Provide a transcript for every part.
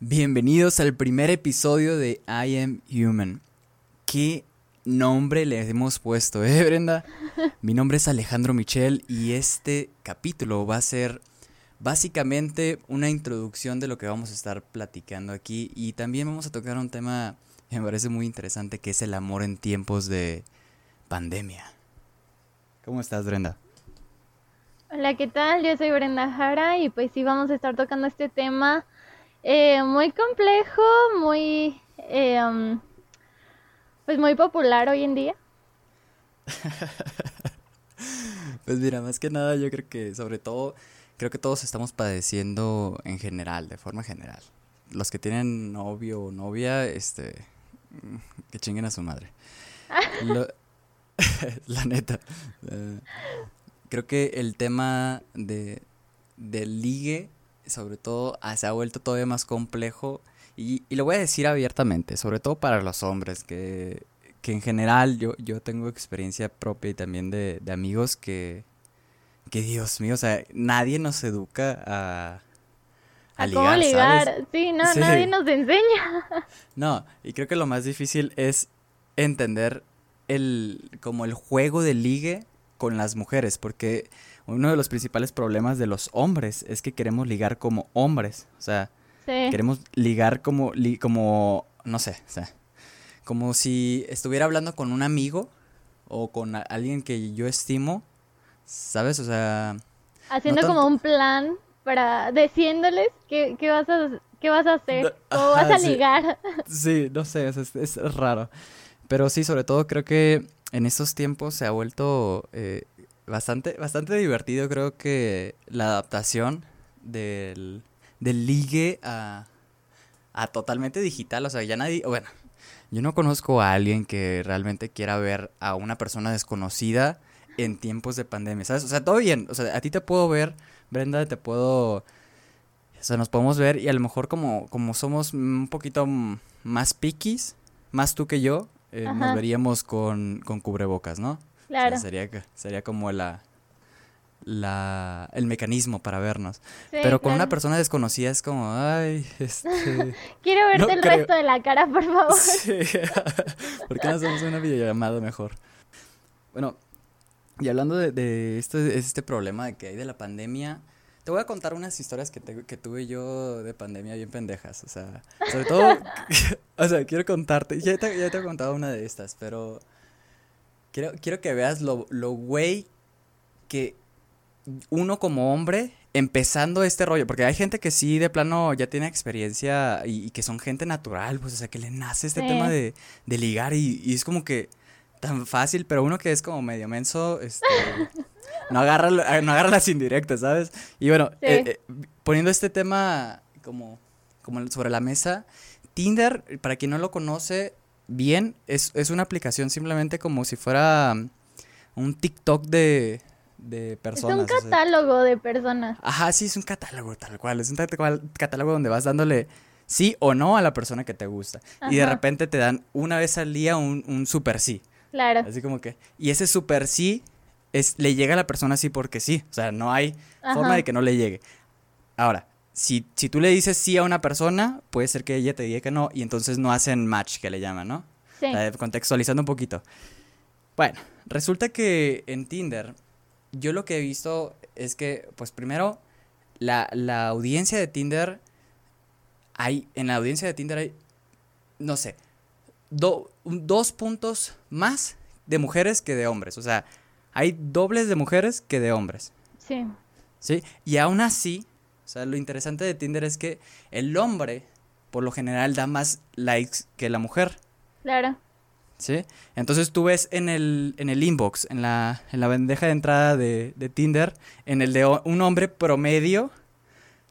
Bienvenidos al primer episodio de I Am Human. ¿Qué nombre le hemos puesto, eh, Brenda? Mi nombre es Alejandro Michel y este capítulo va a ser básicamente una introducción de lo que vamos a estar platicando aquí y también vamos a tocar un tema que me parece muy interesante que es el amor en tiempos de pandemia. ¿Cómo estás, Brenda? Hola, ¿qué tal? Yo soy Brenda Jara y pues sí vamos a estar tocando este tema eh, muy complejo, muy, eh, um, pues muy popular hoy en día. pues mira, más que nada yo creo que sobre todo, creo que todos estamos padeciendo en general, de forma general. Los que tienen novio o novia, este, que chinguen a su madre. la neta. Eh, creo que el tema de, del ligue sobre todo ah, se ha vuelto todavía más complejo. Y, lo voy a decir abiertamente, sobre todo para los hombres, que, en general yo, yo tengo experiencia propia y también de, amigos que, que, Dios mío, o sea, nadie nos educa a... A, ligar, cómo ligar, sí, no, nadie nos enseña. No, y creo que lo más difícil es entender el, como el juego de ligue con las mujeres, porque uno de los principales problemas de los hombres es que queremos ligar como hombres. O sea, queremos ligar como, como, no sé, o sea, como si estuviera hablando con un amigo o con alguien que yo estimo, ¿sabes? O sea... Haciendo como un plan para diciéndoles qué, vas, a, qué vas a hacer, cómo vas a ligar. Sí, no sé, es, es, raro. Pero sí, sobre todo creo que en estos tiempos se ha vuelto eh, bastante, bastante divertido, creo que la adaptación del, del ligue a, a totalmente digital. O sea, ya nadie, bueno, yo no conozco a alguien que realmente quiera ver a una persona desconocida en tiempos de pandemia, ¿sabes? O sea, todo bien, o sea, a ti te puedo ver, Brenda, te puedo... O sea, nos podemos ver y a lo mejor como, como somos un poquito más piquis, más tú que yo, eh, nos veríamos con, con cubrebocas, ¿no? Claro. sería, sería como la, la, el mecanismo para vernos. Pero con una persona desconocida es como, ay, este... Quiero verte el resto de la cara, por favor. Sí. ¿Por qué no hacemos una videollamada mejor? Bueno, y hablando de, de este, este problema de que hay de la pandemia, te voy a contar unas historias que, que tuve yo de pandemia bien pendejas. O sea, sobre todo, o sea, quiero contarte, ya te, ya te he contado una de estas, pero Quiero, quiero que veas lo, lo güey que uno como hombre empezando este rollo, porque hay gente que sí de plano ya tiene experiencia y, que son gente natural, pues o sea, que le nace este tema de, de ligar y, y, es como que tan fácil, pero uno que es como medio menso, este, no, agarra, no agarra las indirectas, ¿sabes? Y bueno, eh, eh, poniendo este tema como, como sobre la mesa, Tinder, para quien no lo conoce, bien, es, es una aplicación simplemente como si fuera um, un TikTok de, de personas. Es un catálogo de personas. Ajá, sí, es un catálogo tal cual. Es un catálogo donde vas dándole sí o no a la persona que te gusta. Y de repente te dan una vez al día un, un super sí. Claro. Así como que. Y ese super sí es, le llega a la persona sí porque sí. O sea, no hay forma de que no le llegue. Ahora, si, si tú le dices sí a una persona, puede ser que ella te diga que no y entonces no hacen match, que le llaman, ¿no? Sí. contextualizando un poquito. Bueno, resulta que en Tinder, yo lo que he visto es que, pues primero, la, la audiencia de Tinder, hay, en la audiencia de Tinder hay, no sé, dos puntos más de mujeres que de hombres. O sea, hay dobles de mujeres que de hombres. Sí. Sí, y aún así, o sea, lo interesante de Tinder es que el hombre, por lo general, da más likes que la mujer. Claro. ¿Sí? Entonces tú ves en el, en el inbox, en la, en la bandeja de entrada de, de Tinder, en el de un hombre promedio,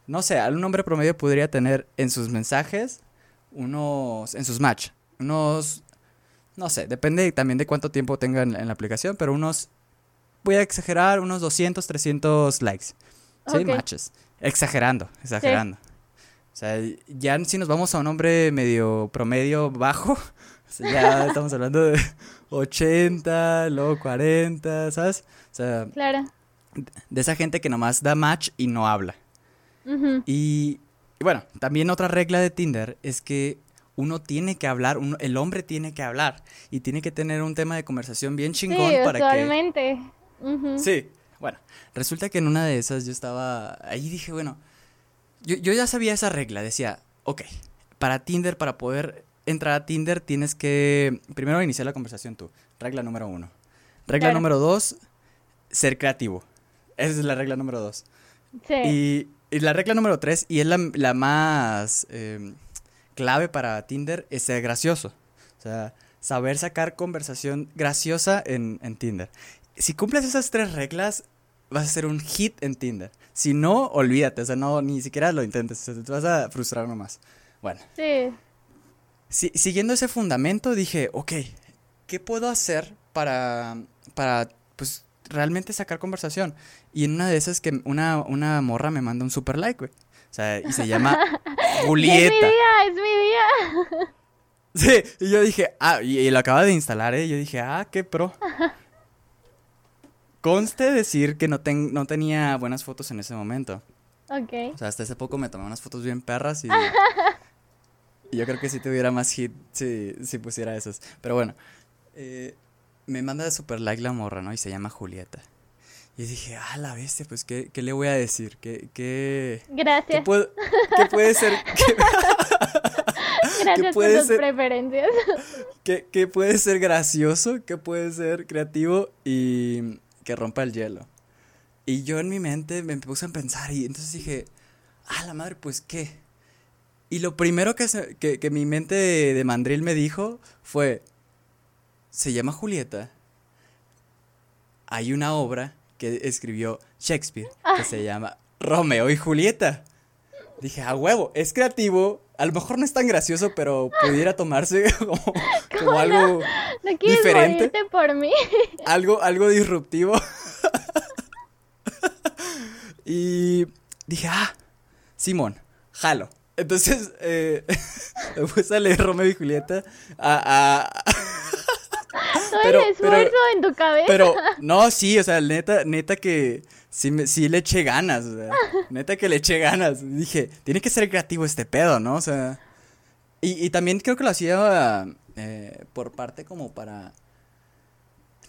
no sé, un hombre promedio podría tener en sus mensajes unos, en sus match, unos, no sé, depende también de cuánto tiempo tenga en, la aplicación, pero unos, voy a exagerar, unos 200, 300 likes, ¿sí? Matches. Exagerando, exagerando. O sea, ya si nos vamos a un hombre medio promedio bajo, ya estamos hablando de 80, luego 40, ¿sabes? O sea, claro. de esa gente que nomás da match y no habla. y, y bueno, también otra regla de Tinder es que uno tiene que hablar, el hombre tiene que hablar y tiene que tener un tema de conversación bien chingón sí, para que... Sí, bueno, resulta que en una de esas yo estaba ahí dije, bueno, yo, yo ya sabía esa regla, decía, ok, para Tinder, para poder entrar a Tinder tienes que primero iniciar la conversación tú, regla número uno. Regla número dos, ser creativo. Esa es la regla número dos. Sí. Y, la regla número tres, y es la, más em, clave para Tinder, es ser gracioso. O sea, saber sacar conversación graciosa en, en Tinder. Si cumples esas tres reglas, vas a ser un hit en Tinder. Si no, olvídate, o sea, no, ni siquiera lo intentes, te vas a frustrar nomás. Bueno. Sí. siguiendo ese fundamento, dije, ok, ¿qué puedo hacer para, para, pues, realmente sacar conversación? Y en una de esas que una, una morra me manda un super like, güey. O sea, y se llama Julieta. Es mi día, es mi día. Sí, y yo dije, ah, y, lo acaba de instalar, ¿eh? Yo dije, ah, qué pro. Conste decir que no, no tenía buenas fotos en ese momento. Ok. O sea, hasta hace poco me tomé unas fotos bien perras y yo creo que si tuviera más hit si, si pusiera esos. Pero bueno, eh, me manda de super like la morra, ¿no? Y se llama Julieta. Y dije, ah, la bestia, pues, ¿qué, qué le voy a decir? ¿Qué, qué, Gracias. ¿qué, puede, qué puede ser? Gracias por tus preferencias. ¿qué, ¿Qué puede ser gracioso? ¿Qué puede ser creativo? Y que rompa el hielo. Y yo en mi mente me puse a pensar y entonces dije, ah, la madre, pues, ¿qué? Y lo primero que, que, mi mente de, mandril me dijo fue, se llama Julieta. Hay una obra que escribió Shakespeare que se llama Romeo y Julieta. Dije, a huevo, es creativo, a lo mejor no es tan gracioso, pero pudiera tomarse como, algo ¿No diferente. por mí? Algo, algo disruptivo. y dije, ah, Simón, jalo. Entonces, eh, me puse a leer Romeo y Julieta a... a pero, el esfuerzo en tu cabeza. Pero, no, sí, o sea, neta, neta que sí, me, sí le eché ganas, o sea, neta que le eché ganas. Dije, tiene que ser creativo este pedo, ¿no? O sea, y, y también creo que lo hacía eh, por parte como para,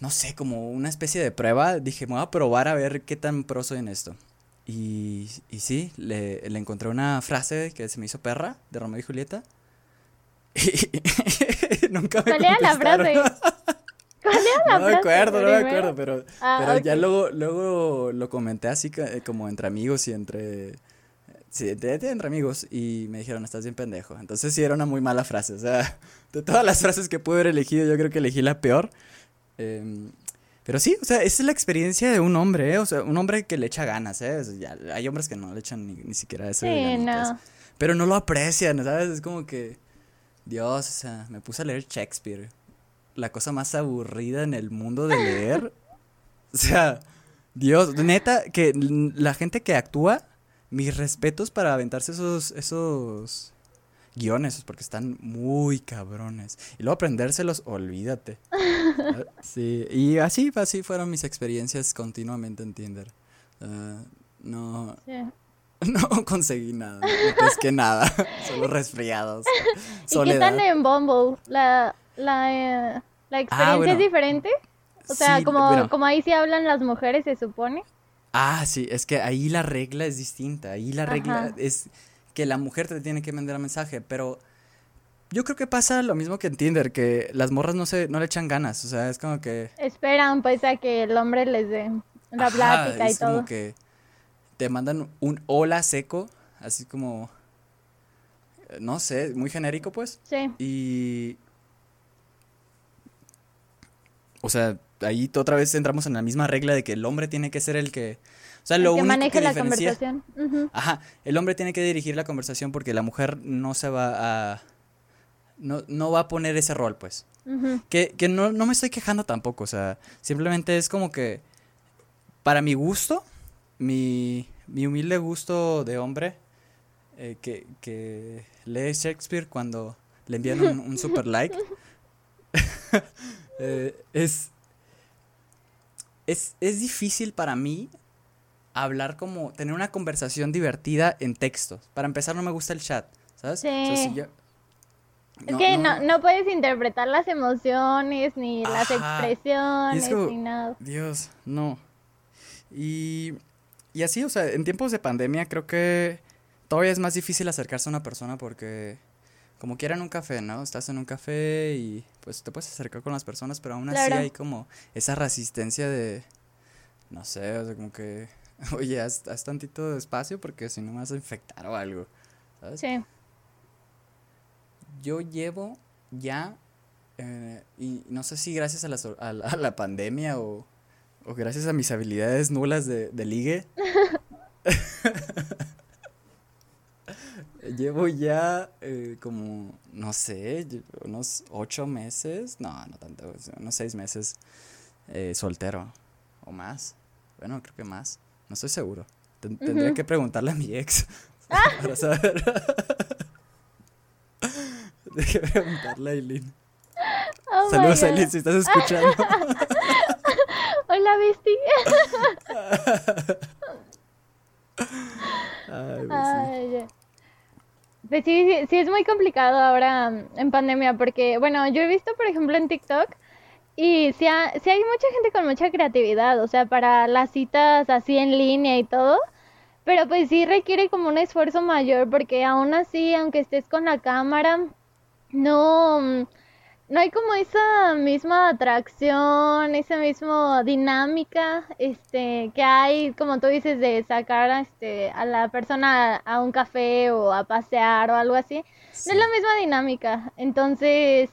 no sé, como una especie de prueba. Dije, me voy a probar a ver qué tan pro soy en esto. Y, y sí, le, le, encontré una frase que se me hizo perra de Romeo y Julieta. Y nunca me ¿Cuál era la frase? ¿Cuál era la no me acuerdo, no me acuerdo, pero, ah, pero ya luego, luego lo comenté así eh, como entre amigos y entre... Sí, entre amigos y me dijeron, estás bien pendejo. Entonces sí era una muy mala frase. O sea, de todas las frases que pude haber elegido, yo creo que elegí la peor. Eh, pero sí, o sea, esa es la experiencia de un hombre, ¿eh? O sea, un hombre que le echa ganas, ¿eh? ya, hay hombres que no le echan ni, siquiera eso. Sí, no. Pero no lo aprecian, ¿sabes? Es como que, Dios, o sea, me puse a leer Shakespeare. La cosa más aburrida en el mundo de leer. o sea, Dios, neta, que la gente que actúa, mis respetos para aventarse esos, esos guiones, porque están muy cabrones. Y luego aprendérselos, olvídate. sí, y así, así fueron mis experiencias continuamente en Tinder. Ah, no, no conseguí nada, es que nada, solo resfriados. ¿Y qué tal en Bumble? ¿La, la, la ah, experiencia es diferente? O sea, como, como ahí sí hablan las mujeres, se supone. Ah, sí, es que ahí la regla es distinta. Ahí la regla es que la mujer te tiene que mandar un mensaje, pero yo creo que pasa lo mismo que en Tinder, que las morras no se, no le echan ganas, o sea, es como que... Esperan pues a que el hombre les dé la plática y todo. Es como que te mandan un hola seco, así como, no sé, muy genérico pues. Sí. Y... O sea, ahí otra vez entramos en la misma regla de que el hombre tiene que ser el que o sea, lo que maneje la conversación. Ajá, el hombre tiene que dirigir la conversación porque la mujer no se va a... No, no va a poner ese rol, pues. Que, que no, no me estoy quejando tampoco, o sea, simplemente es como que para mi gusto, mi, mi humilde gusto de hombre, eh, que, que lee Shakespeare cuando le envían un, super like, eh, es, es, es difícil para mí hablar como, tener una conversación divertida en textos. Para empezar, no me gusta el chat, ¿sabes? Sí. es que no, no, puedes interpretar las emociones, ni las expresiones, ni nada. Dios, no. Y, y así, o sea, en tiempos de pandemia creo que todavía es más difícil acercarse a una persona porque como quieran un café, ¿no? Estás en un café y pues te puedes acercar con las personas, pero aún así hay como esa resistencia de, no sé, o sea, como que, oye, haz, tantito de espacio porque si no me vas a infectar o algo, ¿sabes? Sí. Yo llevo ya, eh, y no sé si gracias a la, a la, pandemia o, o, gracias a mis habilidades nulas de, de ligue. Llevo ya eh, como, no sé, unos ocho meses, no, no tanto, unos seis meses eh, soltero o más. Bueno, creo que más, no estoy seguro. Tendría que preguntarle a mi ex para saber. Deje preguntarle a Aileen. Oh Saludos, Aileen, si estás escuchando. Hola, Bestie. Ay, Ay, pues sí, sí, sí, es muy complicado ahora mm, en pandemia porque, bueno, yo he visto, por ejemplo, en TikTok y sí, sí hay mucha gente con mucha creatividad, o sea, para las citas así en línea y todo, pero pues sí requiere como un esfuerzo mayor porque aún así, aunque estés con la cámara, no mm, no hay como esa misma atracción, esa misma dinámica, este, que hay, como tú dices, de sacar a, este, a la persona a, un café o a pasear o algo así. No es la misma dinámica. Entonces,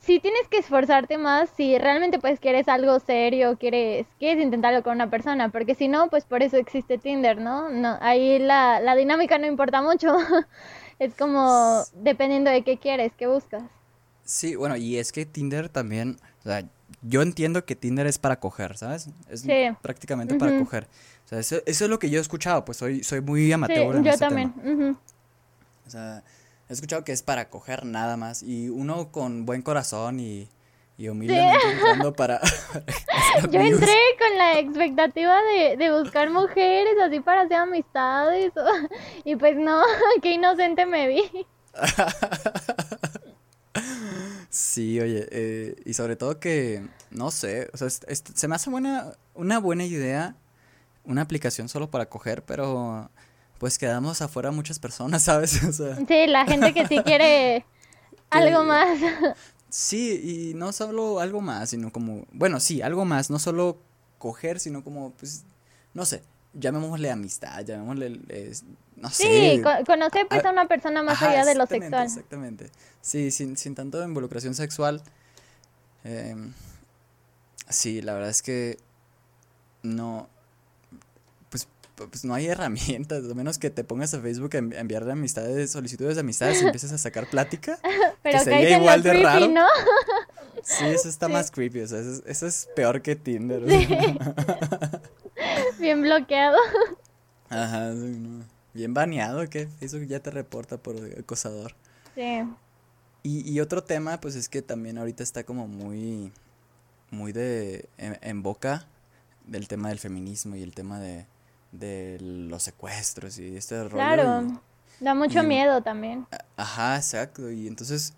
si tienes que esforzarte más si realmente pues quieres algo serio, quieres, quieres intentarlo con una persona, porque si no, pues por eso existe Tinder, ¿no? no ahí la, la dinámica no importa mucho. es como dependiendo de qué quieres, qué buscas. Sí, bueno, y es que Tinder también, o sea, yo entiendo que Tinder es para coger, ¿sabes? Es prácticamente para coger. O sea, eso, es lo que yo he escuchado, pues soy, soy muy amateur. Sí, yo este también. O sea, he escuchado que es para coger nada más. Y uno con buen corazón y, y humildemente entrando para, Yo entré con la expectativa de, de buscar mujeres así para hacer amistades. y pues no, qué inocente me vi. Sí, oye, eh, y sobre todo que, no sé, o sea, se me hace buena, una buena idea, una aplicación solo para coger, pero pues quedamos afuera muchas personas, ¿sabes? O sea, sí, la gente que sí quiere algo más. Sí, y no solo algo más, sino como, bueno, sí, algo más, no solo coger, sino como, pues, no sé, llamémosle amistad, llamémosle, no sé. Sí, conocer pues a, una persona más allá de lo sexual. Exactamente, sí, sin, sin tanto involucración sexual. Eh, sí, la verdad es que no, pues, pues no hay herramientas, a menos que te pongas a Facebook a enviarle amistades, solicitudes de amistades y empieces a sacar plática. Pero que sería igual de raro. ¿no? Sí, eso está más creepy, o sea, eso, es peor que Tinder. Bien bloqueado. Ajá, bien baneado, que eso ya te reporta por acosador. Sí. Y, y otro tema, pues es que también ahorita está como muy, muy de, en, boca del tema del feminismo y el tema de, de los secuestros y este rollo. Claro, da mucho miedo también. Ajá, exacto. Y entonces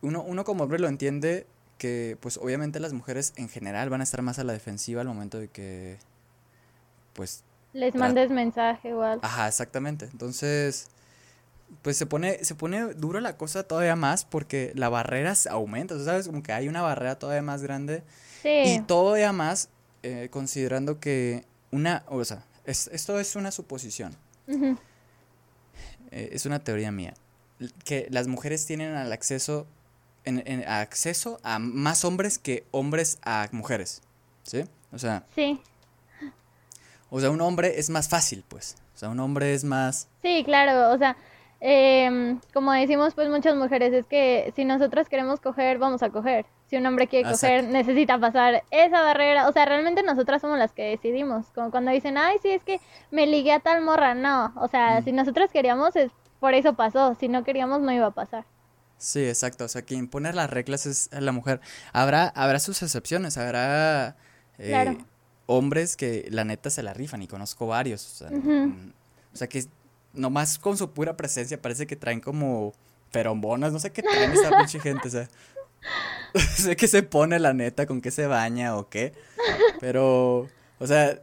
uno, uno como hombre lo entiende que pues obviamente las mujeres en general van a estar más a la defensiva al momento de que pues... Les mandes mensaje igual. Ajá, exactamente. Entonces, pues se pone, se pone dura la cosa todavía más porque la barrera aumenta, ¿sabes? Como que hay una barrera todavía más grande. Sí. Y todavía más eh, considerando que una, o sea, esto es una suposición. Eh, es una teoría mía. Que las mujeres tienen al acceso, en, acceso a más hombres que hombres a mujeres. ¿Sí? O sea. Sí. O sea, un hombre es más fácil, pues. O sea, un hombre es más... Sí, claro, o sea, eh, como decimos pues muchas mujeres, es que si nosotros queremos coger, vamos a coger. Si un hombre quiere coger, necesita pasar esa barrera. O sea, realmente nosotras somos las que decidimos. Como cuando dicen, ay, sí, es que me ligué a tal morra. No, o sea, mm. si nosotros queríamos, es por eso pasó. Si no queríamos, no iba a pasar. Sí, exacto. O sea, quien pone las reglas es la mujer. Habrá, habrá sus excepciones, habrá... Eh, claro hombres que la neta se la rifan y conozco varios. O sea, mm, o sea que nomás con su pura presencia parece que traen como ferombonas, no sé qué traen esa pinche gente, o sea. sé que se pone la neta, con qué se baña o qué. Pero, o sea,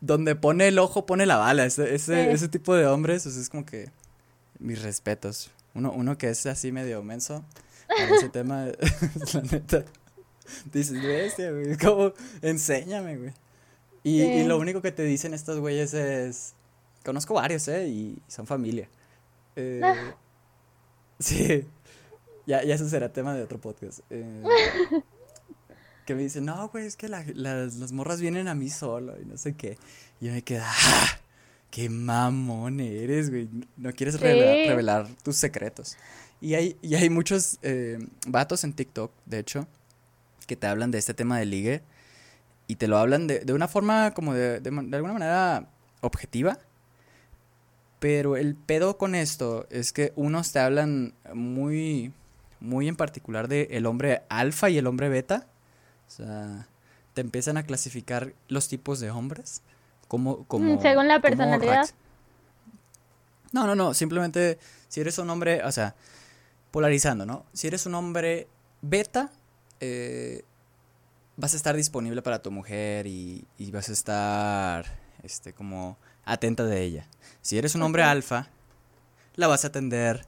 donde pone el ojo pone la bala. Ese, ese, tipo de hombres, o sea, es como que mis respetos. Uno, uno que es así medio menso ese tema, la neta. Dices, bestia, güey, como, enséñame, güey. Y, y, lo único que te dicen estos güeyes es, conozco varios, ¿eh? Y son familia. Eh, sí, ya, ya eso será tema de otro podcast. Eh, que me dicen, no, güey, es que las, las, morras vienen a mí solo y no sé qué. Y yo me quedo, ¡ah! ¡Qué mamón eres, güey! No quieres revelar, tus secretos. Y hay, y hay muchos eh, vatos en TikTok, de hecho, que te hablan de este tema de ligue. Y te lo hablan de, de una forma como de, de, de alguna manera objetiva. Pero el pedo con esto es que unos te hablan muy muy en particular de el hombre alfa y el hombre beta. O sea, te empiezan a clasificar los tipos de hombres como como mm, según la personalidad. No, no, no, simplemente si eres un hombre, o sea, polarizando, ¿no? Si eres un hombre beta, eh, vas a estar disponible para tu mujer y, y, vas a estar, este, como atenta de ella. Si eres un hombre alfa, la vas a atender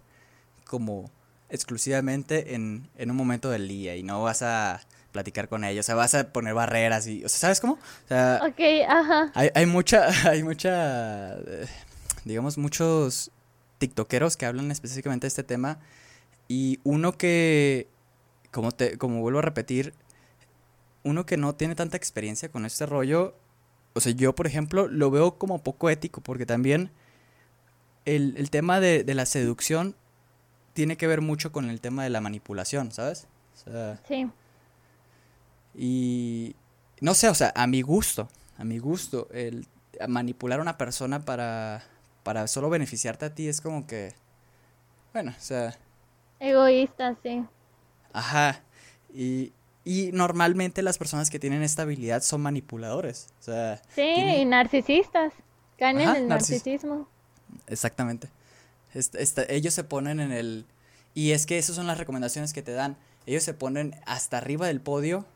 como exclusivamente en, en, un momento del día y no vas a platicar con ellos, o sea, vas a poner barreras y, o sea, ¿sabes cómo? O sea, ok, ajá. Hay, hay mucha, hay mucha, eh, digamos, muchos tiktokeros que hablan específicamente de este tema y uno que, como, te, como vuelvo a repetir, uno que no tiene tanta experiencia con este rollo, o sea, yo, por ejemplo, lo veo como poco ético porque también el, el tema de, de la seducción tiene que ver mucho con el tema de la manipulación, ¿sabes? sí. Y no sé, o sea, a mi gusto, a mi gusto, el manipular a una persona para, para solo beneficiarte a ti es como que, bueno, o sea... Egoísta, sí. Ajá. Y, y normalmente las personas que tienen esta habilidad son manipuladores. O sea, sí, y narcisistas. Caen en el narcisismo. Exactamente ellos se ponen en el... Y es que esas son las recomendaciones que te dan. Ellos se ponen hasta arriba del podio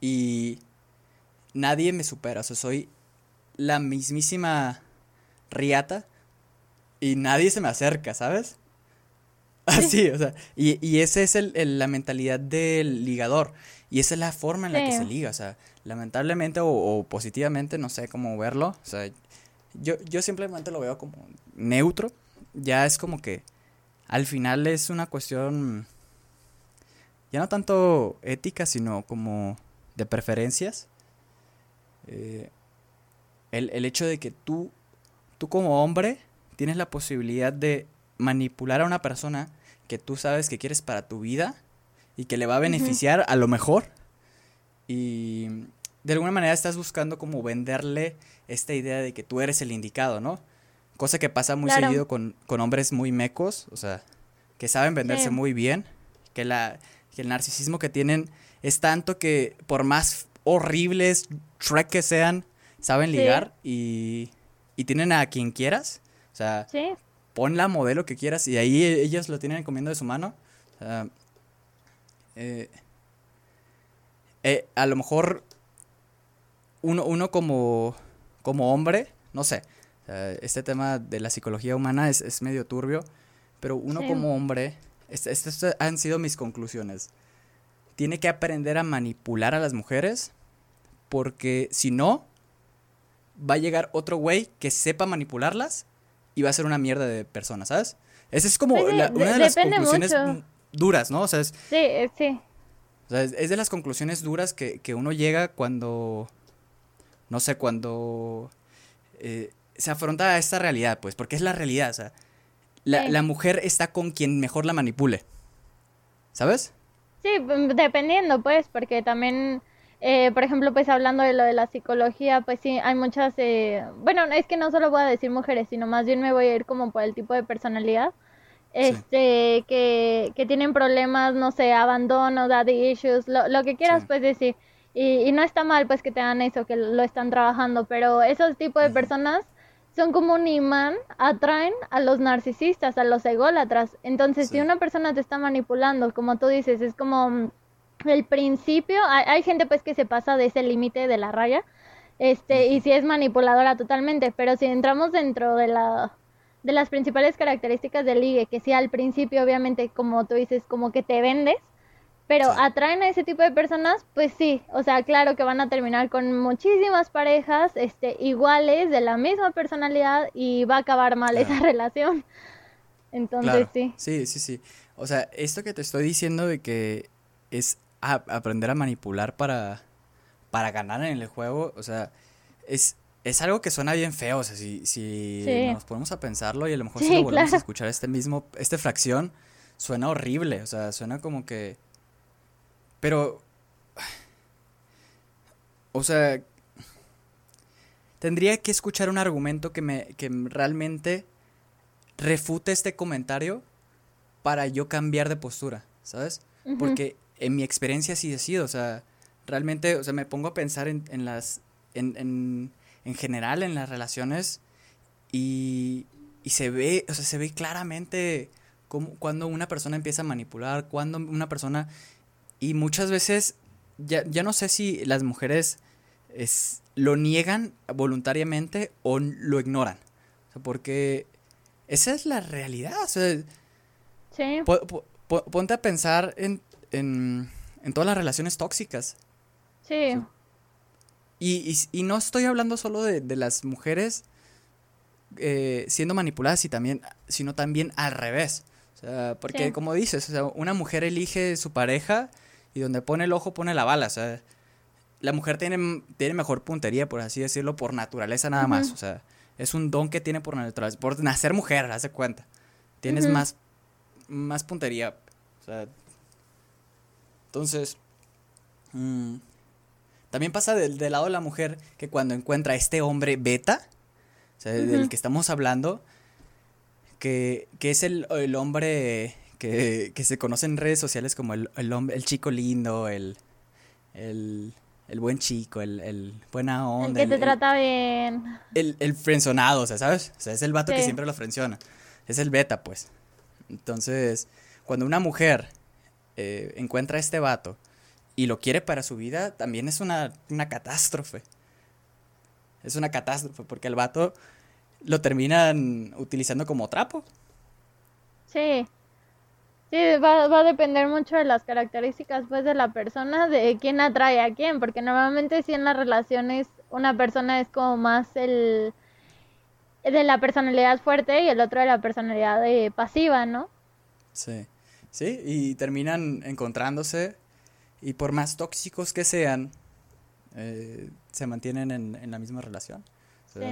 y nadie me supera. O sea, soy la mismísima riata y nadie se me acerca, ¿sabes? Así, o sea, y, y esa es el, la mentalidad del ligador. Y esa es la forma en la que se liga, o sea, lamentablemente o, o, positivamente, no sé cómo verlo. O sea, yo, yo simplemente lo veo como neutro ya es como que al final es una cuestión ya no tanto ética, sino como de preferencias. Eh, el, el, hecho de que tú, tú como hombre tienes la posibilidad de manipular a una persona que tú sabes que quieres para tu vida y que le va a beneficiar a lo mejor. Y de alguna manera estás buscando como venderle esta idea de que tú eres el indicado, ¿no? Cosa que pasa muy seguido con, hombres muy mecos, o sea, que saben venderse muy bien, que, la, que el narcisismo que tienen es tanto que por más horribles Shrek que sean, saben ligar y, y tienen a quien quieras. O sea, pon la modelo que quieras y ahí ellos lo tienen comiendo de su mano. O sea, eh, eh, a lo mejor uno, uno como, como hombre, no sé, este tema de la psicología humana es, es medio turbio, pero uno como hombre, estas han sido mis conclusiones. Tiene que aprender a manipular a las mujeres porque si no, va a llegar otro güey que sepa manipularlas y va a ser una mierda de persona, ¿sabes? Esa es como una de las conclusiones duras, ¿no? O sea, es, sí, eh, sí. O sea, es, de las conclusiones duras que, que, uno llega cuando, no sé, cuando eh, se afronta a esta realidad, pues, porque es la realidad, o sea, la, mujer está con quien mejor la manipule, ¿sabes? Sí, mm, dependiendo, pues, porque también, eh, por ejemplo, pues hablando de lo de la psicología, pues sí, hay muchas, eh, bueno, es que no solo voy a decir mujeres, sino más bien me voy a ir como por el tipo de personalidad, este, que, que tienen problemas, no sé, abandono, daddy issues, lo, lo que quieras, pues decir. Y, no está mal pues que te hagan eso, que lo están trabajando, pero esos tipos de personas son como un imán, atraen a los narcisistas, a los ególatras. Entonces, si una persona te está manipulando, como tú dices, es como el principio, hay, gente pues que se pasa de ese límite de la raya, este, y si es manipuladora totalmente, pero si entramos dentro de la de las principales características del ligue, que si al principio obviamente como tú dices, como que te vendes, pero atraen a ese tipo de personas, pues sí, o sea, claro que van a terminar con muchísimas parejas este iguales de la misma personalidad y va a acabar mal esa relación. Entonces, sí. Sí, sí, sí. O sea, esto que te estoy diciendo de que es aprender a manipular para, para ganar en el juego, o sea, es, es algo que suena bien feo, o sea, si, si nos ponemos a pensarlo y a lo mejor si lo volvemos a escuchar este mismo, esta fracción, suena horrible, o sea, suena como que... Pero... O sea... Tendría que escuchar un argumento que me que realmente refute este comentario para yo cambiar de postura, ¿sabes? Porque en mi experiencia sí ha sido, o sea, realmente, o sea, me pongo a pensar en, en las, en, en, en, general en las relaciones y, y, se ve, o sea, se ve claramente cómo, cuando una persona empieza a manipular, cuando una persona, y muchas veces, ya, ya no sé si las mujeres es, lo niegan voluntariamente o lo ignoran, o sea, porque esa es la realidad, o sea, sí. ponte a pensar en en, todas las relaciones tóxicas. Sí. Y, no estoy hablando solo de, las mujeres eh, siendo manipuladas, y también, sino también al revés. O sea, porque como dices, una mujer elige su pareja y donde pone el ojo pone la bala. O sea, la mujer tiene, tiene mejor puntería, por así decirlo, por naturaleza nada más. O sea, es un don que tiene por naturaleza, por nacer mujer, hace cuenta. Tienes más, más puntería. O sea, entonces, mm, también pasa del, lado de la mujer que cuando encuentra a este hombre beta, o sea, del que estamos hablando, que, es el, hombre que, se conoce en redes sociales como el, el, hombre, el chico lindo, el, el, buen chico, el, buena onda. El que te trata bien. El, el frenzonado, o sea, ¿sabes? O sea, es el vato que siempre lo frenciona. Es el beta, pues. Entonces, cuando una mujer eh, encuentra a este vato y lo quiere para su vida, también es una, catástrofe. Es una catástrofe porque el vato lo terminan utilizando como trapo. Sí. Sí, va, va, a depender mucho de las características pues de la persona, de quién atrae a quién, porque normalmente si en las relaciones una persona es como más el de la personalidad fuerte y el otro de la personalidad eh, pasiva, ¿no? Sí. ¿Sí? Y terminan encontrándose y por más tóxicos que sean, eh, se mantienen en, la misma relación.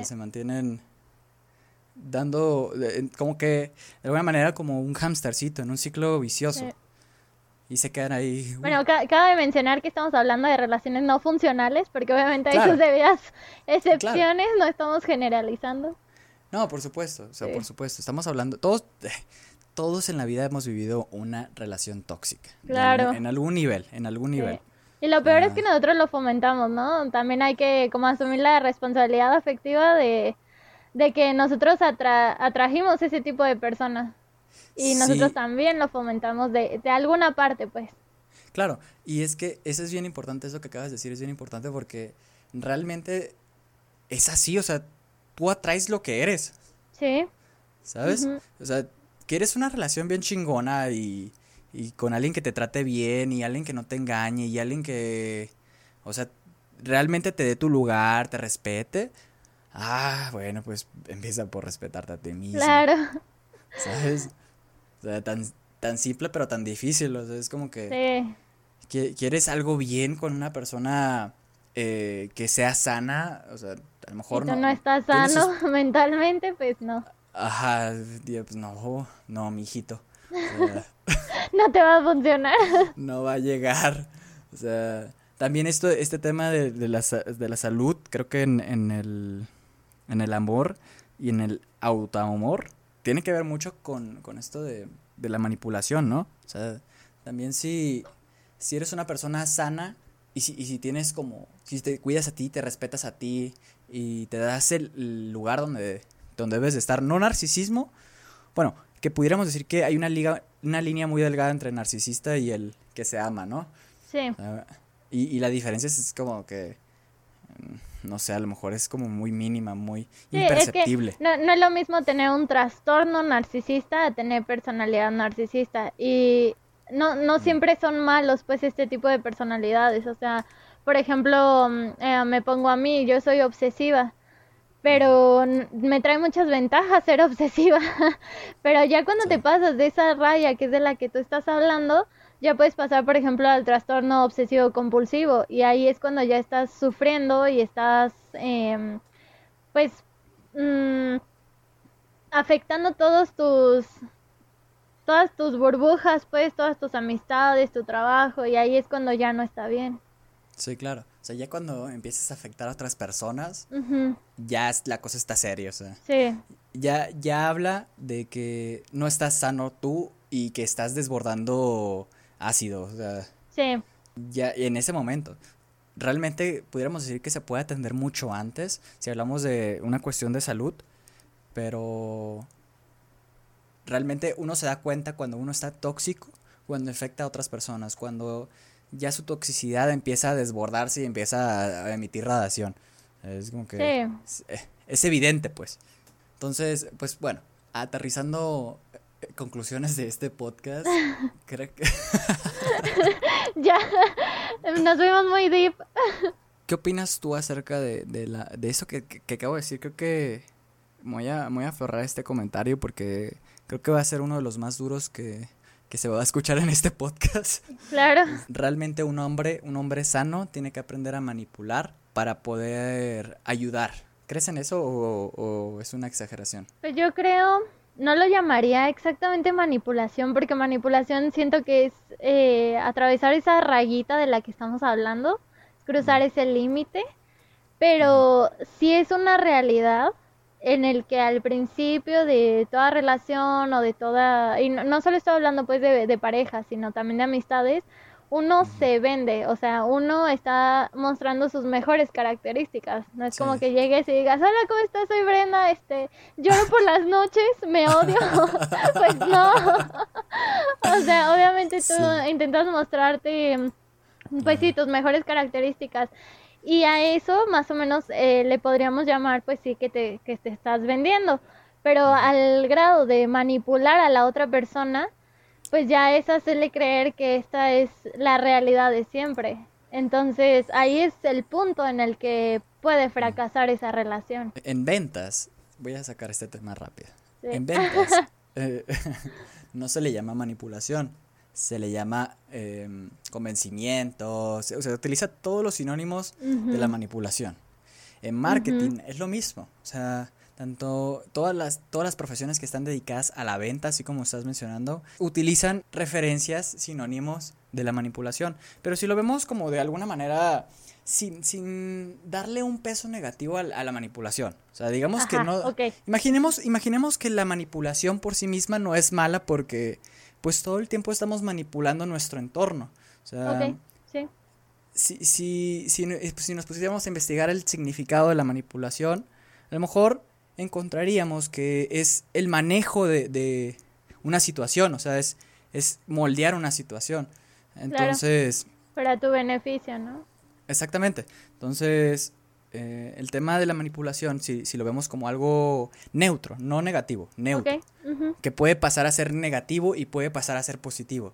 Se mantienen dando, como que, de alguna manera, como un hamstercito en un ciclo vicioso. Y se quedan ahí. Bueno, cabe mencionar que estamos hablando de relaciones no funcionales, porque obviamente hay sus debidas excepciones, no estamos generalizando. No, por supuesto, o sea, por supuesto, estamos hablando, todos, todos en la vida hemos vivido una relación tóxica. Claro. En, algún nivel, en algún nivel. Y lo peor es que nosotros lo fomentamos, ¿no? También hay que como asumir la responsabilidad afectiva de, que nosotros atrajimos ese tipo de personas. Y nosotros también lo fomentamos de, de alguna parte, pues. Claro, y es que eso es bien importante, eso que acabas de decir es bien importante porque realmente es así, o sea, tú atraes lo que eres. Sí. ¿Sabes? O sea, quieres una relación bien chingona y, y con alguien que te trate bien y alguien que no te engañe y alguien que, o sea, realmente te dé tu lugar, te respete, ah, bueno, pues empieza por respetarte a ti mismo. Claro. ¿Sabes? O sea, tan, tan simple pero tan difícil, o sea, es como que... Sí. quieres algo bien con una persona eh, que sea sana, o sea, a lo mejor si no. no estás sano mentalmente, pues no. Ajá, pues no, no, mijito. no te va a funcionar. no va a llegar. O sea, también esto, este tema de, de, la, de la salud, creo que en, en, el, en el amor y en el autoamor, tiene que ver mucho con, con esto de, de, la manipulación, ¿no? O sea, también si, si eres una persona sana y si, y si tienes como, si te cuidas a ti, te respetas a ti y te das el lugar donde, donde debes de estar, no narcisismo, bueno, que pudiéramos decir que hay una, liga, una línea muy delgada entre el narcisista y el que se ama, ¿no? Sí. y, y la diferencia es como que no sé, a lo mejor es como muy mínima, muy imperceptible. no, no, es lo mismo tener un trastorno narcisista a tener personalidad narcisista. Y no, no mm. siempre son malos, pues, este tipo de personalidades. O sea, por ejemplo, mm, eh, me pongo a mí, yo soy obsesiva. Pero me trae muchas ventajas ser obsesiva. pero ya cuando te pasas de esa raya que es de la que tú estás hablando, ya puedes pasar, por ejemplo, al trastorno obsesivo compulsivo y ahí es cuando ya estás sufriendo y estás, eh, pues, mm, afectando todos tus, todas tus burbujas, pues, todas tus amistades, tu trabajo y ahí es cuando ya no está bien. Sí, claro. O sea, ya cuando empiezas a afectar a otras personas, ya la cosa está seria, o sea. Sí. Ya, ya habla de que no estás sano tú y que estás desbordando ácido. O sea, sí. Ya en ese momento. Realmente pudiéramos decir que se puede atender mucho antes si hablamos de una cuestión de salud, pero realmente uno se da cuenta cuando uno está tóxico, cuando afecta a otras personas, cuando ya su toxicidad empieza a desbordarse y empieza a, emitir radiación. Es como que es, evidente, pues. Entonces, pues bueno, aterrizando conclusiones de este podcast. Creo que... ya, nos vemos muy deep. ¿Qué opinas tú acerca de, de, la, de eso que, que, acabo de decir? Creo que voy a, voy a aferrar este comentario porque creo que va a ser uno de los más duros que, que se va a escuchar en este podcast. Claro. Realmente un hombre, un hombre sano tiene que aprender a manipular para poder ayudar. ¿Crees en eso o, o es una exageración? Pues yo creo no lo llamaría exactamente manipulación, porque manipulación siento que es eh, atravesar esa rayita de la que estamos hablando, cruzar ese límite, pero sí es una realidad en el que al principio de toda relación o de toda, y no, solo estoy hablando pues de, de pareja, sino también de amistades, uno se vende, o sea, uno está mostrando sus mejores características. No es como que llegues y digas, hola, ¿cómo estás? Soy Brenda, este, lloro por las noches, me odio. pues no. o sea, obviamente tú intentas mostrarte, pues sí, tus mejores características. Y a eso más o menos eh, le podríamos llamar, pues sí, que te, que te estás vendiendo. Pero al grado de manipular a la otra persona, pues ya es hacerle creer que esta es la realidad de siempre. Entonces ahí es el punto en el que puede fracasar esa relación. En ventas, voy a sacar este tema rápido. En ventas eh, no se le llama manipulación, se le llama em, convencimiento, o sea, utiliza todos los sinónimos de la manipulación. En marketing es lo mismo, o sea, tanto todas las, todas las profesiones que están dedicadas a la venta, así como estás mencionando, utilizan referencias, sinónimos de la manipulación. Pero si lo vemos como de alguna manera sin, sin darle un peso negativo a, la manipulación. O sea, digamos que no... Imaginemos, imaginemos que la manipulación por sí misma no es mala porque pues todo el tiempo estamos manipulando nuestro entorno. O sea, sí. Si, si, si, si nos pusiéramos a investigar el significado de la manipulación, a lo mejor encontraríamos que es el manejo de, una situación, o sea, es, es moldear una situación. Entonces... para tu beneficio, ¿no? Exactamente. Entonces, eh, el tema de la manipulación, si, si, lo vemos como algo neutro, no negativo, neutro, que puede pasar a ser negativo y puede pasar a ser positivo.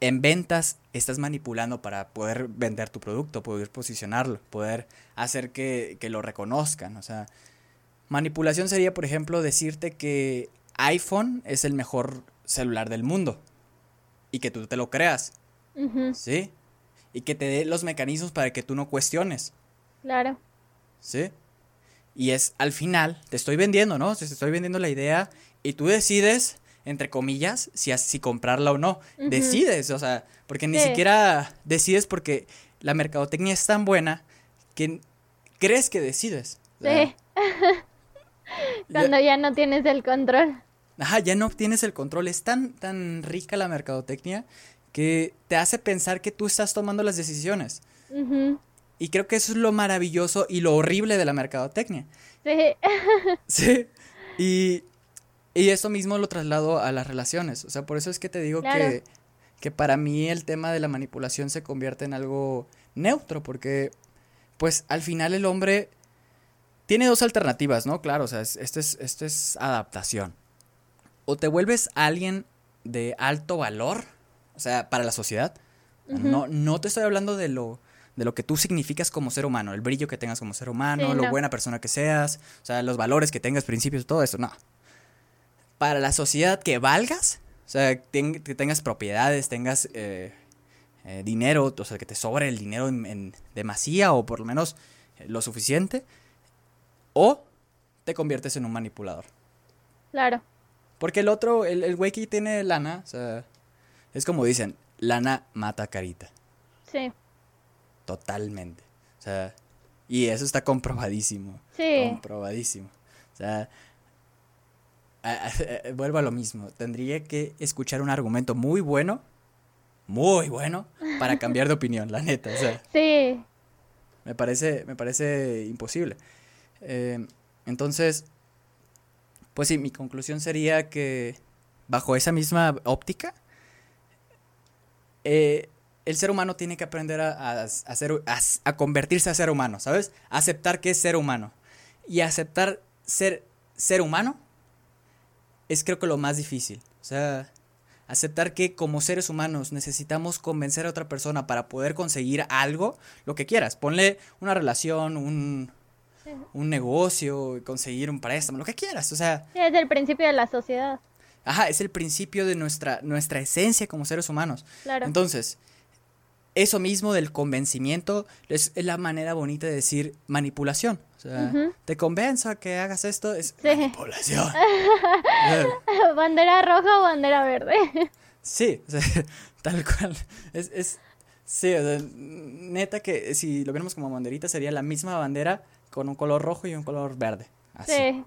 En ventas estás manipulando para poder vender tu producto, poder posicionarlo, poder hacer que, que lo reconozcan. O sea, Manipulación sería, por ejemplo, decirte que iPhone es el mejor celular del mundo y que tú te lo creas. ¿Sí? Y que te dé los mecanismos para que tú no cuestiones. Claro. ¿Sí? Y es al final, te estoy vendiendo, ¿no? Te estoy vendiendo la idea y tú decides, entre comillas, si, si comprarla o no. Decides, o sea, porque ni siquiera decides porque la mercadotecnia es tan buena que crees que decides. Sí. Cuando ya, no tienes el control. Ajá, ya no tienes el control. Es tan, tan rica la mercadotecnia que te hace pensar que tú estás tomando las decisiones. Y creo que eso es lo maravilloso y lo horrible de la mercadotecnia. Sí. sí. Y, y eso mismo lo traslado a las relaciones. O sea, por eso es que te digo que, que para mí el tema de la manipulación se convierte en algo neutro, porque pues al final el hombre tiene dos alternativas, ¿no? Claro, o sea, esto es, esto es adaptación. O te vuelves alguien de alto valor, o sea, para la sociedad. no, no te estoy hablando de lo, de lo que tú significas como ser humano, el brillo que tengas como ser humano, lo buena persona que seas, o sea, los valores que tengas, principios, todo eso, no. Para la sociedad que valgas, o sea, que tengas propiedades, tengas eh, eh, dinero, o sea, que te sobre el dinero en, demasía o por lo menos eh, lo suficiente, o te conviertes en un manipulador. Claro. Porque el otro, el, el güey que tiene lana, o sea, es como dicen, lana mata carita. Sí. Totalmente. O sea, y eso está comprobadísimo. Sí. Comprobadísimo. O sea, vuelvo a lo mismo. Tendría que escuchar un argumento muy bueno, muy bueno, para cambiar de opinión, la neta. O sea, sí. Me parece, me parece imposible. Eh, entonces, pues sí, mi conclusión sería que bajo esa misma óptica, eh, el ser humano tiene que aprender a, a, convertirse a ser humano, ¿sabes? aceptar que es ser humano. Y aceptar ser ser humano es creo que lo más difícil. O sea, aceptar que como seres humanos necesitamos convencer a otra persona para poder conseguir algo, lo que quieras. Ponle una relación, un, un negocio, conseguir un préstamo, lo que quieras. O sea... es el principio de la sociedad. Ajá, es el principio de nuestra, nuestra esencia como seres humanos. Claro. Entonces, eso mismo del convencimiento es, la manera bonita de decir manipulación. O sea, te convenzo a que hagas esto, es manipulación. bandera roja o bandera verde. Sí, tal cual. Es, es sí, neta que si lo vemos como banderita sería la misma bandera con un color rojo y un color verde. Así. Sí.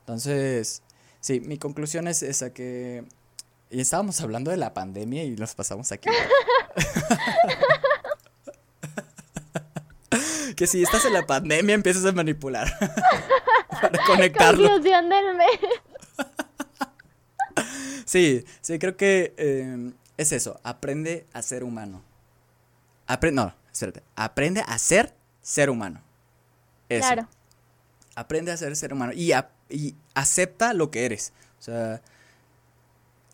Entonces, sí, mi conclusión es esa que y estábamos hablando de la pandemia y nos pasamos aquí. que si estás en la pandemia empiezas a manipular. para conectarlo. Conclusión del mes. sí, sí, creo que eh, es eso. Aprende a ser humano. Aprende, no, espérate. Aprende a ser ser humano. Eso. Claro. Aprende a ser ser humano. Y, y acepta lo que eres. O sea,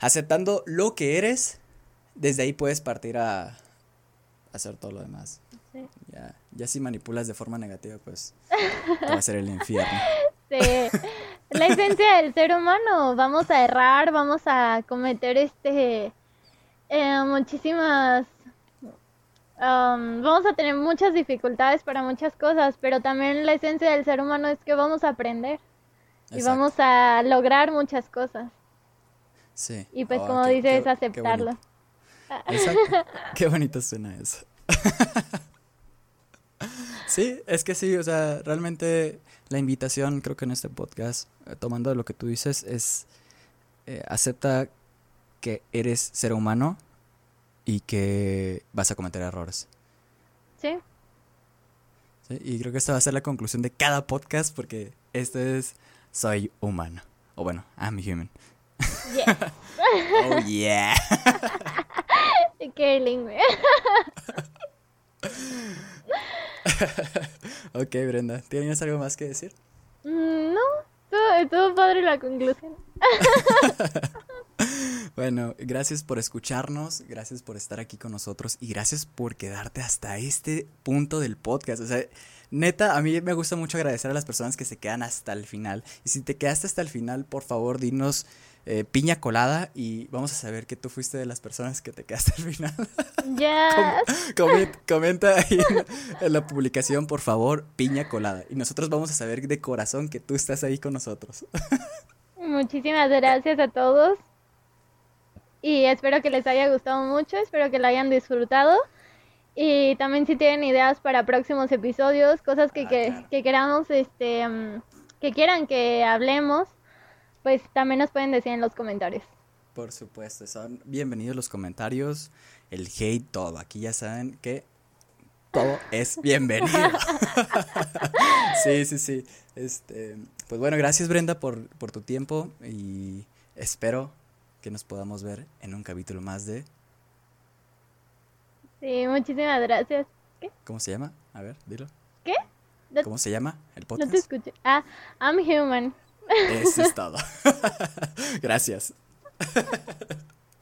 aceptando lo que eres, desde ahí puedes partir a, hacer todo lo demás. Ya, ya si manipulas de forma negativa, pues va a ser el infierno. Sí. La esencia del ser humano, vamos a errar, vamos a cometer este eh, muchísimas um, vamos a tener muchas dificultades para muchas cosas, pero también la esencia del ser humano es que vamos a aprender y vamos a lograr muchas cosas. Sí. Y pues oh, como dices, aceptarlo. Exacto. qué bonito suena eso. sí, es que sí, o sea, realmente la invitación creo que en este podcast, eh, tomando lo que tú dices, es eh, acepta que eres ser humano y que vas a cometer errores. Sí. sí. Y creo que esta va a ser la conclusión de cada podcast porque este es soy humano. O bueno, I'm human. oh yeah. Qué lindo. ok, Brenda, ¿tienes algo más que decir? Mm, no, todo, todo padre la conclusión. bueno, gracias por escucharnos, gracias por estar aquí con nosotros y gracias por quedarte hasta este punto del podcast. O sea, neta, a mí me gusta mucho agradecer a las personas que se quedan hasta el final. Y si te quedaste hasta el final, por favor, dinos eh, piña colada y vamos a saber que tú fuiste de las personas que te quedaste al final. Ya. comenta ahí en, la publicación, por favor, piña colada. Y nosotros vamos a saber de corazón que tú estás ahí con nosotros. Muchísimas gracias a todos. Y espero que les haya gustado mucho, espero que lo hayan disfrutado. Y también si tienen ideas para próximos episodios, cosas que, ah, que, queramos, este, mm, que quieran que hablemos, pues también nos pueden decir en los comentarios. Por supuesto, son bienvenidos los comentarios, el hate, todo. Aquí ya saben que todo es bienvenido. sí, sí, sí. Este, pues bueno, gracias Brenda por, por tu tiempo y espero que nos podamos ver en un capítulo más de... Sí, muchísimas gracias. ¿Qué? ¿Cómo se llama? A ver, dilo. ¿Qué? ¿Cómo se llama el podcast? No te escuché. Ah, I'm human. Eso es todo. gracias.